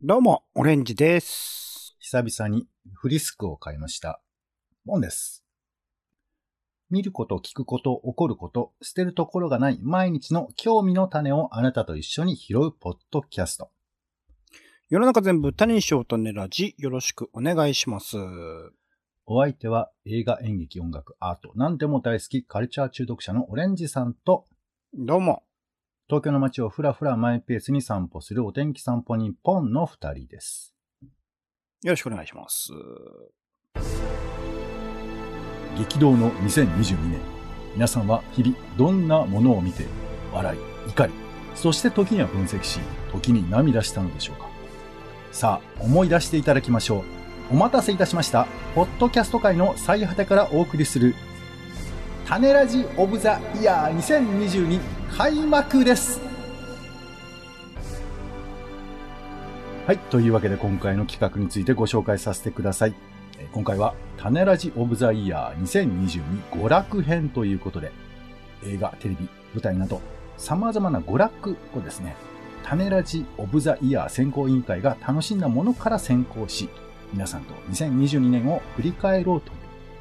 どうも、オレンジです。久々にフリスクを買いました。モンです。見ること、聞くこと、起こること、捨てるところがない毎日の興味の種をあなたと一緒に拾うポッドキャスト。世の中全部種にしようとねラジ、よろしくお願いします。お相手は映画、演劇、音楽、アート、何でも大好きカルチャー中毒者のオレンジさんと、どうも。東京の街をふらふらマイペースに散歩するお天気散歩人ポンの二人です。よろしくお願いします。激動の2022年。皆さんは日々どんなものを見て、笑い、怒り、そして時には分析し、時に涙したのでしょうか。さあ、思い出していただきましょう。お待たせいたしました。ポッドキャスト界の最果てからお送りする、種ラジオブザイヤー2022開幕です。はい。というわけで今回の企画についてご紹介させてください。今回は種ラジオブザイヤー2022娯楽編ということで、映画、テレビ、舞台など様々な娯楽をですね、種ラジオブザイヤー選考委員会が楽しんだものから選考し、皆さんと2022年を振り返ろうという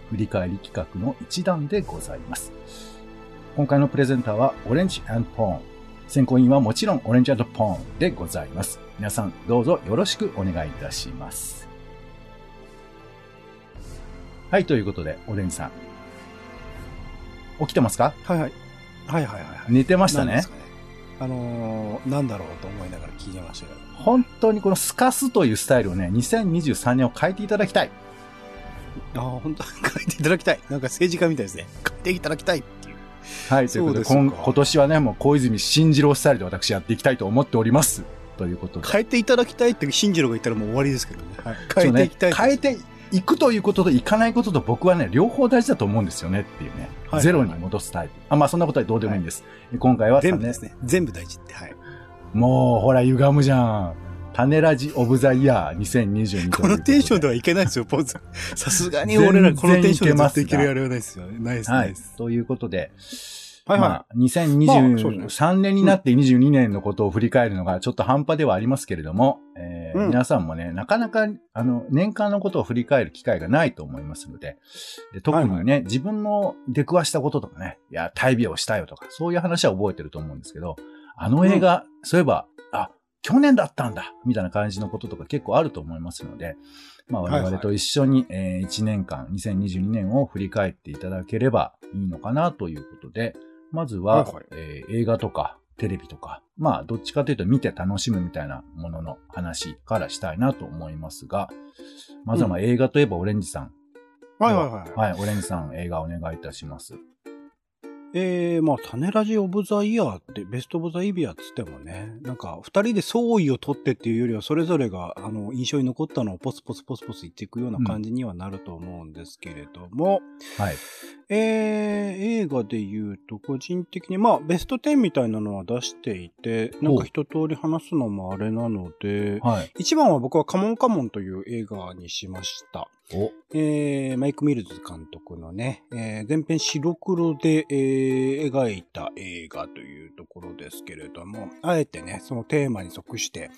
振り返り企画の一段でございます。今回のプレゼンターはオレンジポーン。選考委員はもちろんオレンジポーンでございます。皆さんどうぞよろしくお願いいたします。はい、ということで、オレンジさん。起きてますか？はいはい。はいはいはいはい。寝てましたね。あのー、なんだろうと思いながら聞いてましたけど。本当にこのスカスというスタイルをね、2023年を変えていただきたい。ああ、本当書いていただきたい。なんか政治家みたいですね。書いていただきたい。はい、ということで、今今年はね、もう小泉進次郎スタイルで私やっていきたいと思っております。ということで。変えていただきたいって新次郎が言ったらもう終わりですけどね。はい。変えていきたい。変えていくということといかないことと僕はね、両方大事だと思うんですよねっていうね。はいゼロに戻すタイプ。あ、まあそんなことはどうでもいいんです。今回は全部ですね。全部大事って。はい。もう、ほら、歪むじゃん。種ラジオブザイヤー2022このテンションではいけないですよ、ポーズ。さすがに俺らこのテンションでずっといけるやれはないですよ。ないです、はいないです。。ということで、はいはいまあ、まあそうです2023年になって22年のことを振り返るのがちょっと半端ではありますけれども、えーうん皆さんもね、なかなか、あの、年間のことを振り返る機会がないと思いますので、で特にね、はい自分の出くわしたこととかね、いや、大病したよとか、そういう話は覚えてると思うんですけど、あの映画、そういえば、あ、去年だったんだみたいな感じのこととか結構あると思いますので、まあ我々と一緒に、え1年間、2022年を振り返っていただければいいのかなということで、まずは、はえー映画とかテレビとか、まあどっちかというと見て楽しむみたいなものの話からしたいなと思いますが、まずはまあ映画といえばオレンジさん。はいはいはい。はい、オレンジさん映画お願いいたします。えー、まあ、種ラジオブザイヤーって、ベストオブザイビアっつってもね、なんか、二人で相違を取ってっていうよりは、それぞれが、あの、印象に残ったのをポスポスポスポス言っていくような感じにはなると思うんですけれども、はい。えー、映画で言うと、個人的に、まあ、ベスト10みたいなのは出していて、なんか一通り話すのもあれなので、はい。一番は僕はカモンカモンという映画にしました。お、えーマイク・ミルズ監督のね、えー前編白黒で、えー描いた映画というところですけれども、あえてね、そのテーマに即して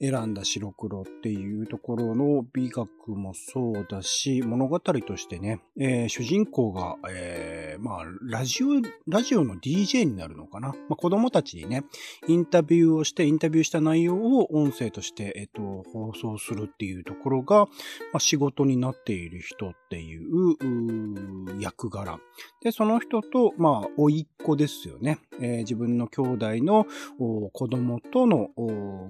選んだ白黒っていうところの美学もそうだし、物語としてね、えー主人公が、えーまあ、ラジオ、ラジオの DJ になるのかな。まあ、子供たちにね、インタビューをして、インタビューした内容を音声として、えっ、と、放送するっていうところが、まあ、仕事になっている人っていうう役柄。で、その人と、まあ、甥っ子ですよね。えー自分の兄弟の子供との、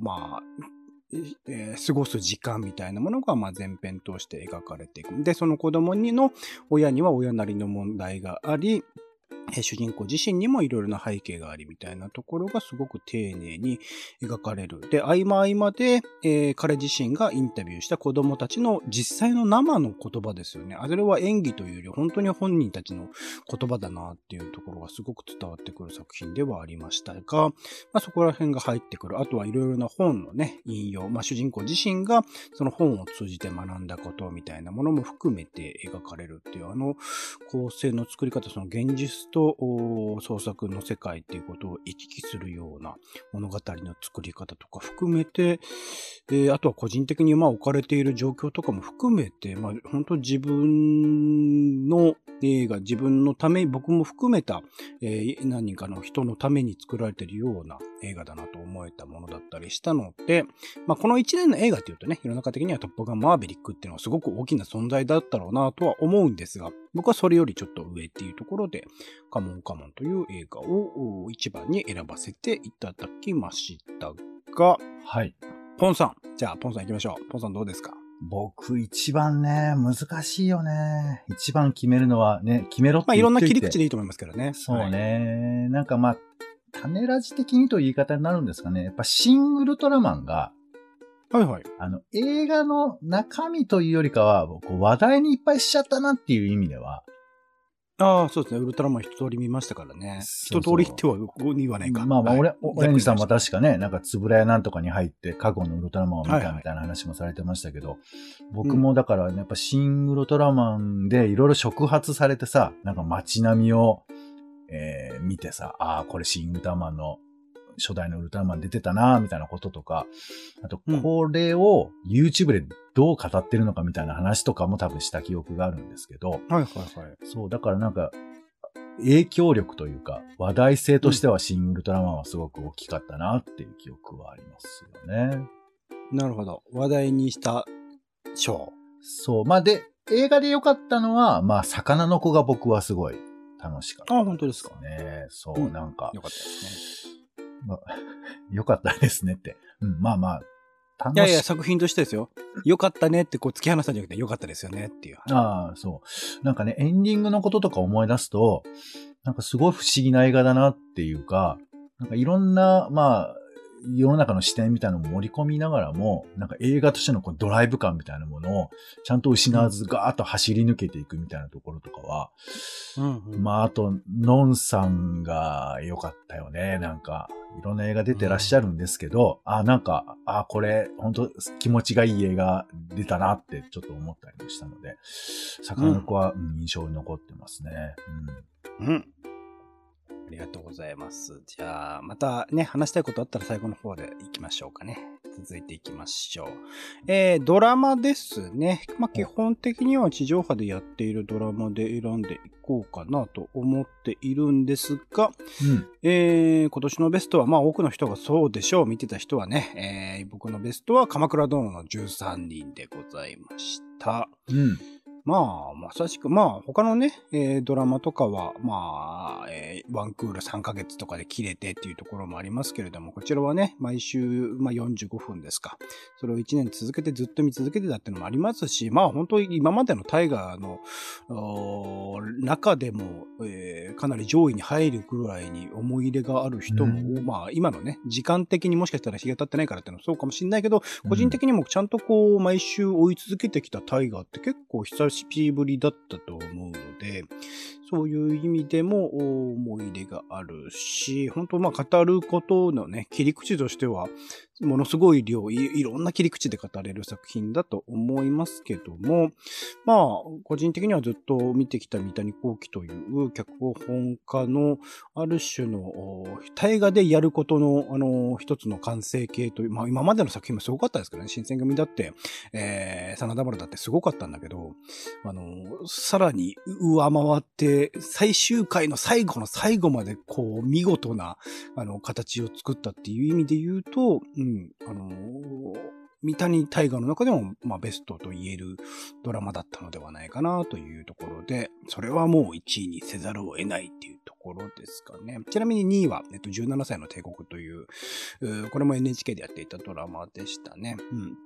まあ、えー過ごす時間みたいなものが、まあ、前編通して描かれていく。で、その子供にの親には親なりの問題があり、主人公自身にもいろいろな背景がありみたいなところがすごく丁寧に描かれる。で、合間合間で、えー彼自身がインタビューした子供たちの実際の生の言葉ですよね。あれは演技というより本当に本人たちの言葉だなっていうところがすごく伝わってくる作品ではありましたが、まあ、そこら辺が入ってくる。あとはいろいろな本のね、引用。まあ、主人公自身がその本を通じて学んだことみたいなものも含めて描かれるっていう、あの構成の作り方、その現実と創作の世界っていうことを行き来するような物語の作り方とか含めて、えーあとは個人的にまあ置かれている状況とかも含めて、まあ本当自分の映画、自分のため、僕も含めた、えー何人かの人のために作られているような映画だなと思えたものだったりしたので、まあこの1年の映画っていうとね、世の中的にはトップガンマーヴェリックっていうのはすごく大きな存在だったろうなとは思うんですが、僕はそれよりちょっと上っていうところで、カモンカモンという映画をお一番に選ばせていただきましたが、はい。ポンさん。じゃあ、ポンさん行きましょう。ポンさんどうですか？僕一番ね、難しいよね。一番決めるのはね、決めろってまあ、いろんな切り口で。でいいと思いますけどね。そうね。なんかまあ、種ラジ的にという言い方になるんですかね。やっぱシン・ウルトラマンが、はい。はいはい。あの、映画の中身というよりかは、こう話題にいっぱいしちゃったなっていう意味では、ああ、そうですね。ウルトラマン一通り見ましたからね。そうそう一通りってはここに言わないか。まあまあ、はい俺、オレンジさんも確かね、なんか、つぶらやなんとかに入って、過去のウルトラマンを見たみたいな話もされてましたけど、僕もだから、ね、やっぱ、シン・ウルトラマンでいろいろ触発されてさ、なんか街並みを、えー見てさ、ああ、これシン・ウルトラマンの、初代のウルトラマン出てたな、みたいなこととか、あとうん、これを YouTube でどう語ってるのかみたいな話とかも多分した記憶があるんですけど、はいはいはい。そう、だからなんか、影響力というか、話題性としてはシン・ウルトラマンはすごく大きかったなっていう記憶はありますよね。なるほど。話題にした賞。そう。まあ、で、映画で良かったのは、まあ、魚の子が僕はすごい楽しかった、あ本当ですかね。そう、うんなんかよ、かったですね。まあ、良かったですねって。うん、まあまあ、楽しいやいや、作品としてですよ。よかったねってこう突き放したんじゃなくて、よかったですよねっていう。ああ、そう。なんかね、エンディングのこととか思い出すと、なんかすごい不思議な映画だなっていうか、なんかいろんな、まあ、世の中の視点みたいなのも盛り込みながらも、なんか映画としてのこうドライブ感みたいなものをちゃんと失わずガーッと走り抜けていくみたいなところとかは、うん、うん。まあ、あと、ノンさんが良かったよね。なんか、いろんな映画出てらっしゃるんですけど、あ、なんか、あ、これ、本当気持ちがいい映画出たなってちょっと思ったりもしたので、魚の子は、うん印象に残ってますね。うん。ありがとうございます。じゃあ、またね、話したいことあったら最後の方で行きましょうかね。続いていきましょう。えー、ドラマですね。まあ、基本的には地上波でやっているドラマで選んでいこうかなと思っているんですが、うん。うん。えー、今年のベストは、まあ多くの人がそうでしょう。見てた人はね、えー、僕のベストは鎌倉殿の13人でございました。うん。まあ、まさしく、まあ、他のね、えードラマとかは、まあ、えーワンクール3ヶ月とかで切れてっていうところもありますけれども、こちらはね、毎週、まあ45分ですか。それを1年続けてずっと見続けてたっていうのもありますし、まあ本当に今までのタイガーの中でも、えーかなり上位に入るぐらいに思い入れがある人も、うまあ今のね、時間的にもしかしたら日が経ってないからっていうのはそうかもしれないけど、個人的にもちゃんとこう、毎週追い続けてきたタイガーって結構久しぶりだったと思うので、そういう意味でも思い入れがあるし、本当まあ語ることのね、切り口としては、ものすごい量い、いろんな切り口で語れる作品だと思いますけども、まあ、個人的にはずっと見てきた三谷幸喜という脚本家のある種の大河でやることの、あの、一つの完成形という、まあ今までの作品もすごかったですけどね、新選組だって、えー、真田丸だってすごかったんだけど、あの、さらに上回って、最終回の最後の最後まで、こう、見事な、あの、形を作ったっていう意味で言うと、うん、あの、三谷大河の中でも、まあ、ベストと言えるドラマだったのではないかなというところで、それはもう1位にせざるを得ないっていうところですかね。ちなみに2位は、えっと、17歳の帝国という、これも NHK でやっていたドラマでしたね。うん。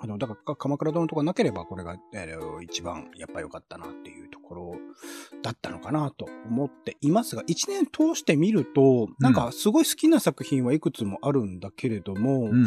あの、だから、鎌倉殿とかなければ、これが、えー一番、やっぱ良かったなっていうところだったのかなと思っていますが、一年通して見ると、なんか、すごい好きな作品はいくつもあるんだけれども、うん。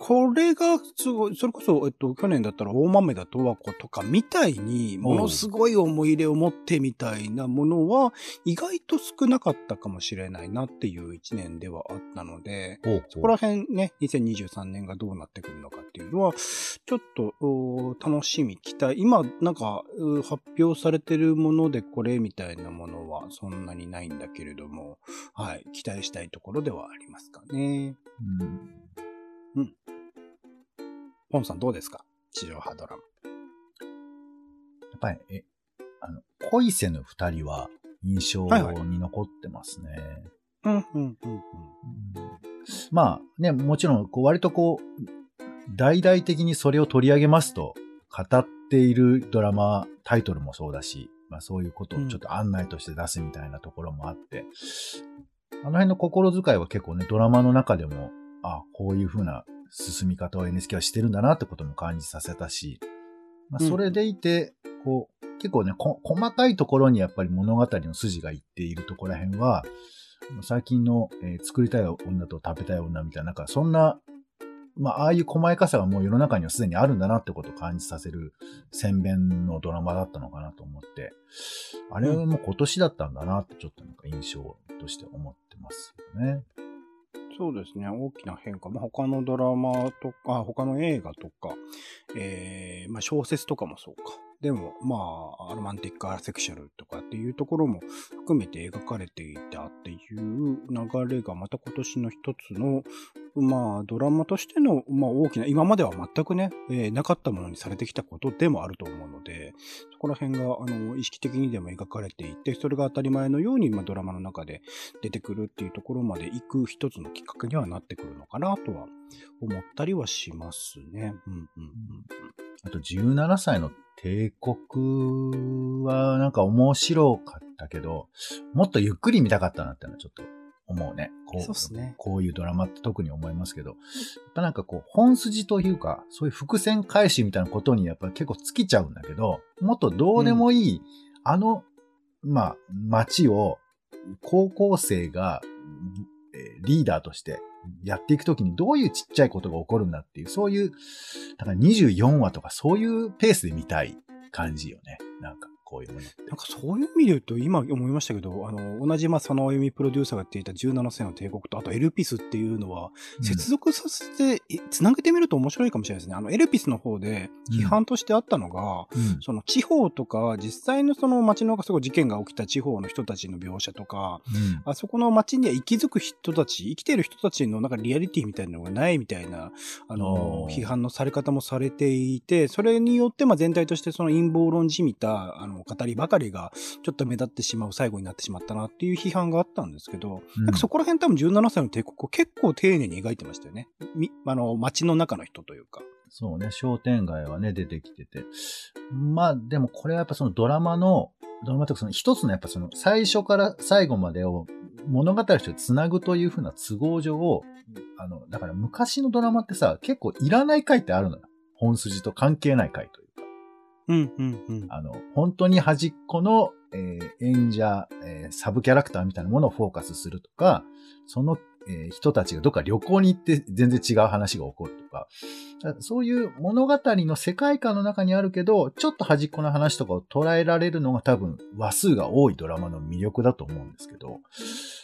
これが、すごい、それこそ、えっと、去年だったら大豆だとわことかみたいに、ものすごい思い入れを持ってみたいなものは、意外と少なかったかもしれないなっていう一年ではあったので、そこら辺ね、2023年がどうなってくるのかっていうのは、ちょっと、お楽しみ、期待。今、なんか、う発表されてるものでこれみたいなものはそんなにないんだけれども、はい、期待したいところではありますかね。うんポンさんどうですか？地上波ドラマ。やっぱり、え、あの、恋せぬ二人は印象はいはいに残ってますね。うん、うん、うん、うん。うんまあね、もちろん、こう割とこう、大々的にそれを取り上げますと、語っているドラマ、タイトルもそうだし、まあそういうことをちょっと案内として出すみたいなところもあって、あの辺の心遣いは結構ね、ドラマの中でも、あこういう風な進み方を NHK はしてるんだなってことも感じさせたし、まあ、うんそれでいて、こう、結構ねこ、細かいところにやっぱり物語の筋がいっているところら辺は、最近の、えー作りたい女と食べたい女みたいな、なんかそんな、まあ、ああいう細やかさがもう世の中にはすでにあるんだなってことを感じさせる宣伝のドラマだったのかなと思って、あれも今年だったんだなってちょっとなんか印象として思ってますよね。そうですね。大きな変化。まあ、他のドラマとか、他の映画とか、えー、まあ、小説とかもそうか。でも、まあ、ロマンティック・アセクシャルとかっていうところも含めて描かれていたっていう流れがまた今年の一つの、まあ、ドラマとしての、まあ、大きな、今までは全くね、えーなかったものにされてきたことでもあると思うので、そこら辺が、あの、意識的にでも描かれていて、それが当たり前のように、まあ、ドラマの中で出てくるっていうところまで行く一つのきっかけにはなってくるのかなとは思ったりはしますね。うんうんうんあと17歳の帝国はなんか面白かったけど、もっとゆっくり見たかったなってのはちょっと思うね。こそうっすねこういうドラマって特に思いますけど、やっぱなんかこう本筋というか、そういう伏線回収みたいなことにやっぱり結構尽きちゃうんだけど、もっとどうでもいい、あの、まあ、街を高校生が、えーリーダーとしてやっていくときにどういうちっちゃいことが起こるんだっていう、そういう、だから24話とかそういうペースで見たい感じよね。なんかこういう。なんかそういう意味で言うと、今思いましたけど、あの、同じ、まあ、佐野あゆみプロデューサーがやっていた17世の帝国と、あとエルピスっていうのは、接続させて、えつなげてみると面白いかもしれないですね。あの、エルピスの方で批判としてあったのが、うん。その地方とか、実際のその街のすごい事件が起きた地方の人たちの描写とか、うん。あそこの街には息づく人たち、生きてる人たちのなんかリアリティみたいなのがないみたいな、あの批判のされ方もされていて、それによってまあ全体としてその陰謀論じみた、あの、語りばかりがちょっと目立ってしまう最後になってしまったなっていう批判があったんですけど、うんなんかそこら辺多分17歳の帝国を結構丁寧に描いてましたよね。み、あの、街の中の人というか。そうね、商店街はね、出てきてて。まあ、でもこれはやっぱそのドラマの、ドラマというかその一つのやっぱその最初から最後までを物語としてつなぐというふうな都合上、あの、だから昔のドラマってさ、結構いらない回ってあるのよ。本筋と関係ない回というか。うん、うん、あの、本当に端っこの、えー演者、えーサブキャラクターみたいなものをフォーカスするとか、その、えー人たちがどっか旅行に行って全然違う話が起こるとか、そういう物語の世界観の中にあるけど、ちょっと端っこの話とかを捉えられるのが多分話数が多いドラマの魅力だと思うんですけど、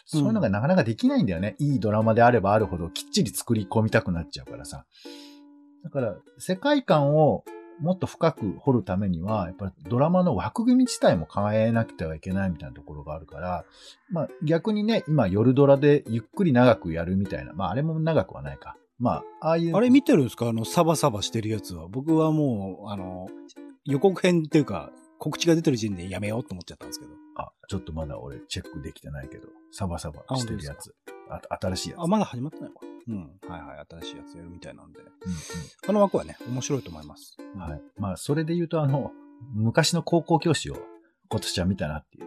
そういうのがなかなかできないんだよね。いいドラマであればあるほどきっちり作り込みたくなっちゃうからさ。だから、世界観をもっと深く掘るためには、やっぱりドラマの枠組み自体も変えなくてはいけないみたいなところがあるから、まあ逆にね、今夜ドラでゆっくり長くやるみたいな、まああれも長くはないか。まあ、ああいう。あれ見てるんですか？あの、サバサバしてるやつは。僕はもう、あの、予告編っていうか、告知が出てる時点でやめようと思っちゃったんですけど。あ、ちょっとまだ俺チェックできてないけど、サバサバしてるやあつ。あ新しいやつ。あ、まだ始まってないのか。うん。はいはい。新しいやつやるみたいなんで。うんあの枠はね、面白いと思います。うんはい。まあ、それで言うと、あの、昔の高校教師を今年は見たなっていう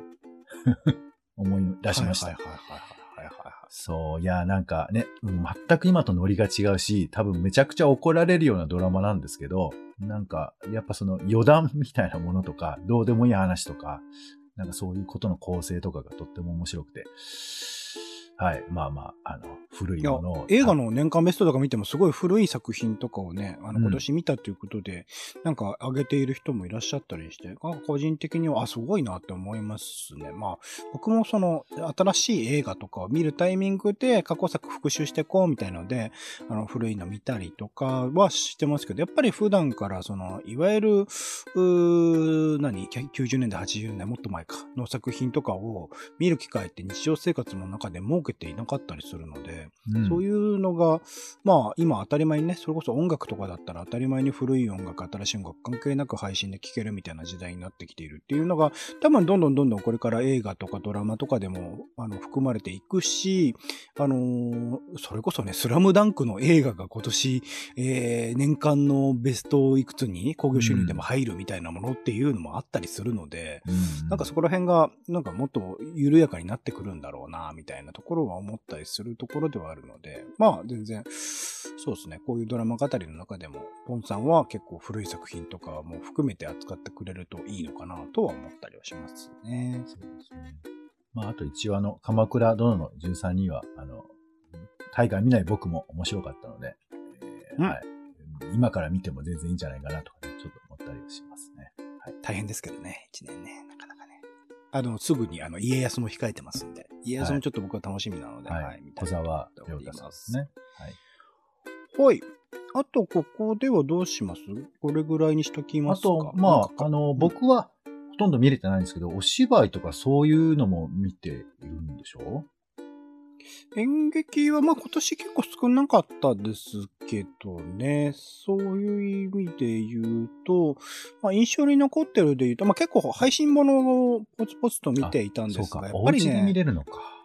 思い出しました。はいはいはいはいはいはいはい。そう、いや、なんかね、全く今とノリが違うし、多分めちゃくちゃ怒られるようなドラマなんですけど、なんか、やっぱその余談みたいなものとか、どうでもいい話とか、なんかそういうことの構成とかがとっても面白くて、はい。まあまあ、あの、古いものを。、映画の年間ベストとか見てもすごい古い作品とかをね、あの、うん今年見たということで、なんか上げている人もいらっしゃったりして、個人的には、あ、すごいなって思いますね。まあ、僕もその、新しい映画とかを見るタイミングで過去作復習してこうみたいので、あの、古いの見たりとかはしてますけど、やっぱり普段からその、いわゆる、うー何 ?90 年代、80年代、もっと前か、の作品とかを見る機会って日常生活の中で設けていなかったりするので、うん。そういうのが、まあ今当たり前にね、それこそ音楽とかだったら当たり前に古い音楽、新しい音楽関係なく配信で聴けるみたいな時代になってきているっていうのが、多分どんどんどんどんこれから映画とかドラマとかでもあの含まれていくし、あのーそれこそね、スラムダンクの映画が今年、えー年間のベストいくつに興行収入でも入るみたいなものっていうのもあったりするので、うん。なんかそこら辺が、なんかもっと緩やかになってくるんだろうな、みたいなところは思ったりするところではあるので、まあ全然、そうですね、こういうドラマ語りの中でも、ポンさんは結構古い作品とかも含めて扱ってくれるといいのかなとは思ったりはしますね。そうですね。まあ、あと一応あの、鎌倉殿の13人は、あの、大河見ない僕も面白かったので、えーうんはい。今から見ても全然いいんじゃないかなとかね、ちょっと思ったりはしますね。大変ですけどね、一年ね。あの、すぐにあの、家康も控えてますんで、家康もちょっと僕は楽しみなので、はい。はい、小沢亮太さんますです。ね。はい。あと、ここではどうします？これぐらいにしときますか。あと、まあ、あの、僕はほとんど見れてないんですけど、お芝居とかそういうのも見ているんでしょ？演劇はまあ今年結構少なかったですけどね、そういう意味で言うと、まあ印象に残ってるで言うと、まあ結構配信ものをポツポツと見ていたんですが、や、っぱりお家で見ね、れるのか。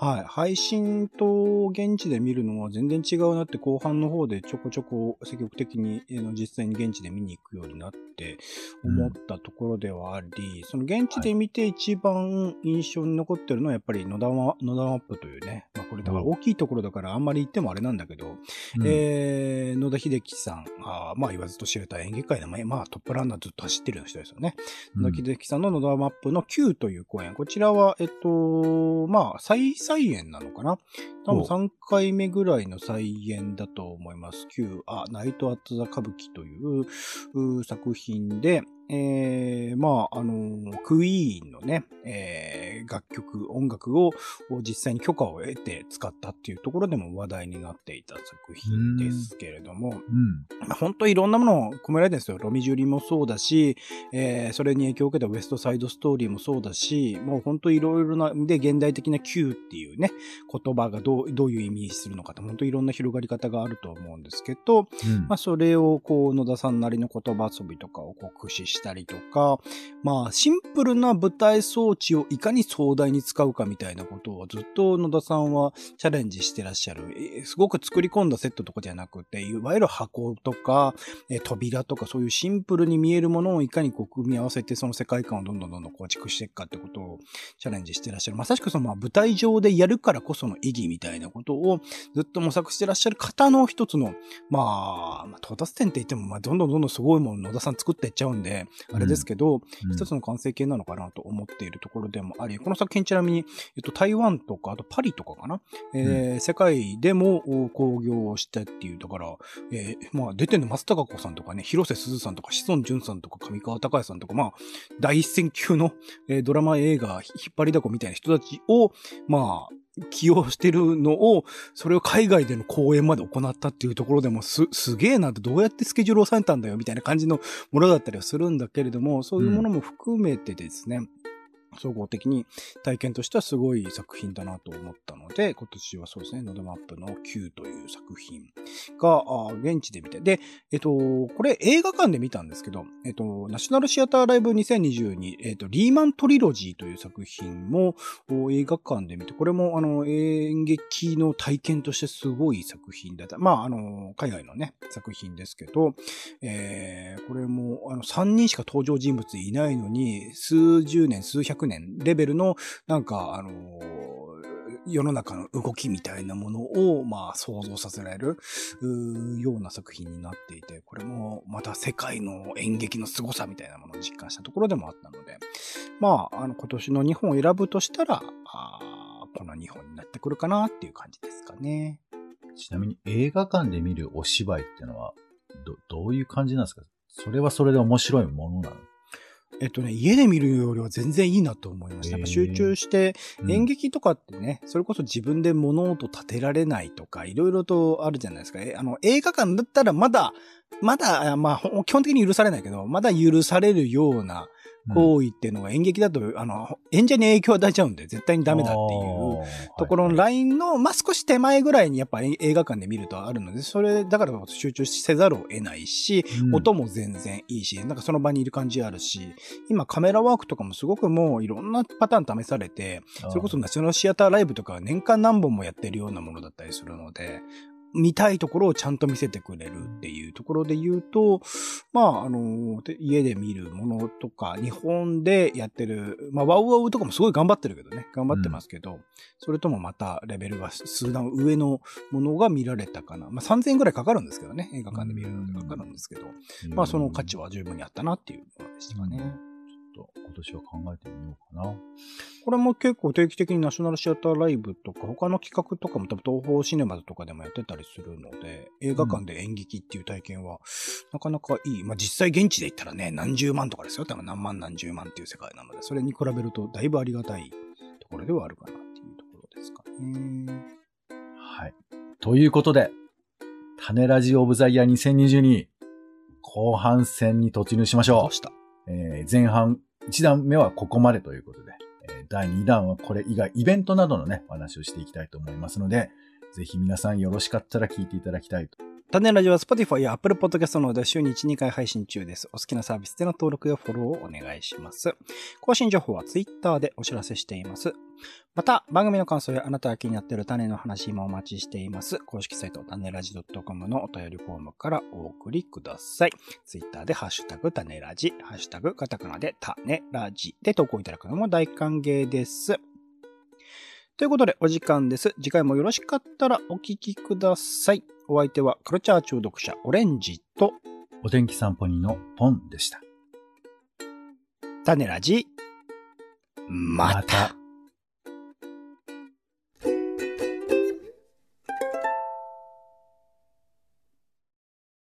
はい、配信と現地で見るのは全然違うなって後半の方でちょこちょこ積極的に実際に現地で見に行くようになって思ったところではあり、その現地で見て一番印象に残ってるのはやっぱり野田マ野田マップというね、まあこれだから大きいところだからあんまり言ってもあれなんだけど、うんえー野田秀樹さん、あーまあ言わずと知れた演劇界でも、まあトップランナーずっと走ってる人ですよね。野田秀樹さんの野田マップの Q という公演。こちらは、えっと、まあ、再再演なのかな？多分お3回目ぐらいの再演だと思います。Q、あ、ナイト・アット・ザ・歌舞伎というう作品で、えー、まあ、あの、クイーンのね、えー楽曲、音楽を実際に許可を得て使ったっていうところでも話題になっていた作品ですけれども、うん。まあ本当いろんなものを込められてるんですよ。ロミジュリもそうだし、えーそれに影響を受けたウエストサイドストーリーもそうだし、もう本当いろいろな、で、現代的な Q っていうね、言葉がどうどういう意味するのかって、本当いろんな広がり方があると思うんですけど、うんまあ、それを、こう、野田さんなりの言葉遊びとかをこう駆使ししたりとか、まあ、シンプルな舞台装置をいかに壮大に使うかみたいなことをずっと野田さんはチャレンジしてらっしゃる。すごく作り込んだセットとかじゃなくて、いわゆる箱とか、扉とかそういうシンプルに見えるものをいかにこう組み合わせてその世界観をどんどんどんどん構築していくかってことをチャレンジしてらっしゃる。まさしくそのまあ舞台上でやるからこその意義みたいなことをずっと模索してらっしゃる方の一つのまあ、まあ、到達点って言っても、まあ、どんどんどんどんすごいもの野田さん作っていっちゃうんで、あれですけど、うん。一つの完成形なのかなと思っているところでもあり、この作品ちなみに、えっと、台湾とか、あとパリとかかな、えー世界でもお興行をしたっていう、だから、えーまあ、出てるの松たか子さんとかね、広瀬すずさんとか、志尊淳さんとか、上川隆也さんとか、まあ、第一線級の、えードラマ映画、引っ張りだこみたいな人たちを、まあ、起用してるのを、それを海外での公演まで行ったっていうところでもす、すげえなってどうやってスケジュールを抑えたんだよみたいな感じのものだったりはするんだけれども、そういうものも含めてですね、総合的に体験としてはすごい作品だなと思ったので、今年はそうですね、ノドマップの Q という作品が、現地で見て、で、えっと、これ映画館で見たんですけど、えっと、ナショナルシアターライブ2022、えっと、リーマントリロジーという作品も映画館で見て、これもあの演劇の体験としてすごい作品だった。まあ、あの、海外のね、作品ですけど、えーこれも、あの、3人しか登場人物いないのに、数十年、数百年年レベルの、なんか、あの世の中の動きみたいなものを、まあ、想像させられる、ような作品になっていて、これも、また世界の演劇の凄さみたいなものを実感したところでもあったので、まあ、あの、今年の日本を選ぶとしたら、あこの2本になってくるかなっていう感じですかね。ちなみに映画館で見るお芝居っていうのは、ど、どういう感じなんですか？それはそれで面白いものなの？えっとね、家で見るよりは全然いいなと思いました。やっぱ集中して、うん演劇とかってね、それこそ自分で物音立てられないとか、いろいろとあるじゃないですか。えあの、映画館だったらまだ、まだ、あまあ、ほ基本的に許されないけど、まだ許されるような行為っていうのが演劇だと、あの、演者に影響を与えちゃうんで、絶対にダメだっていう。ところのラインの、まあ、少し手前ぐらいにやっぱり映画館で見るとあるので、それ、だから集中せざるを得ないし、音も全然いいし、なんかその場にいる感じあるし、今カメラワークとかもすごくもういろんなパターン試されて、それこそナショナルシアターライブとかは年間何本もやってるようなものだったりするので、見たいところをちゃんと見せてくれるっていうところで言うと、まあ、あの、で家で見るものとか、日本でやってる、まあ、ワウワウとかもすごい頑張ってるけどね、頑張ってますけど、それともまたレベルが数段上のものが見られたかな。まあ、3000円ぐらいかかるんですけどね、映画館で見るのでかかるんですけど、まあ、その価値は十分にあったなっていうものでしたかね。ちょっと今年は考えてみようかな。これも結構定期的にナショナルシアターライブとか、他の企画とかも多分東宝シネマズとかでもやってたりするので、映画館で演劇っていう体験は、なかなかいい。まあ実際現地で言ったらね、何十万とかですよ。多分何万何十万っていう世界なので、それに比べるとだいぶありがたいところではあるかなっていうところですかね。はい。ということで、種ラジオブザイヤー2022後半戦に突入しましょうえー前半、1段目はここまでということで、第2弾はこれ以外、イベントなどのね、話をしていきたいと思いますので、ぜひ皆さんよろしかったら聞いていただきたいと。種ラジオは Spotify や Apple Podcast などで週に1、2回配信中です。お好きなサービスでの登録やフォローをお願いします。更新情報は Twitter でお知らせしています。また、番組の感想やあなたが気になっている種の話もお待ちしています。公式サイト、種ラジ .com のお便りフォームからお送りください。Twitter でハッシュタグ種ラジ、ハッシュタグカタカナで種ラジで投稿いただくのも大歓迎です。ということで、お時間です。次回もよろしかったらお聞きください。お相手はカルチャー中毒者オレンジとお天気散歩人のポンでした。種ラジ。また。た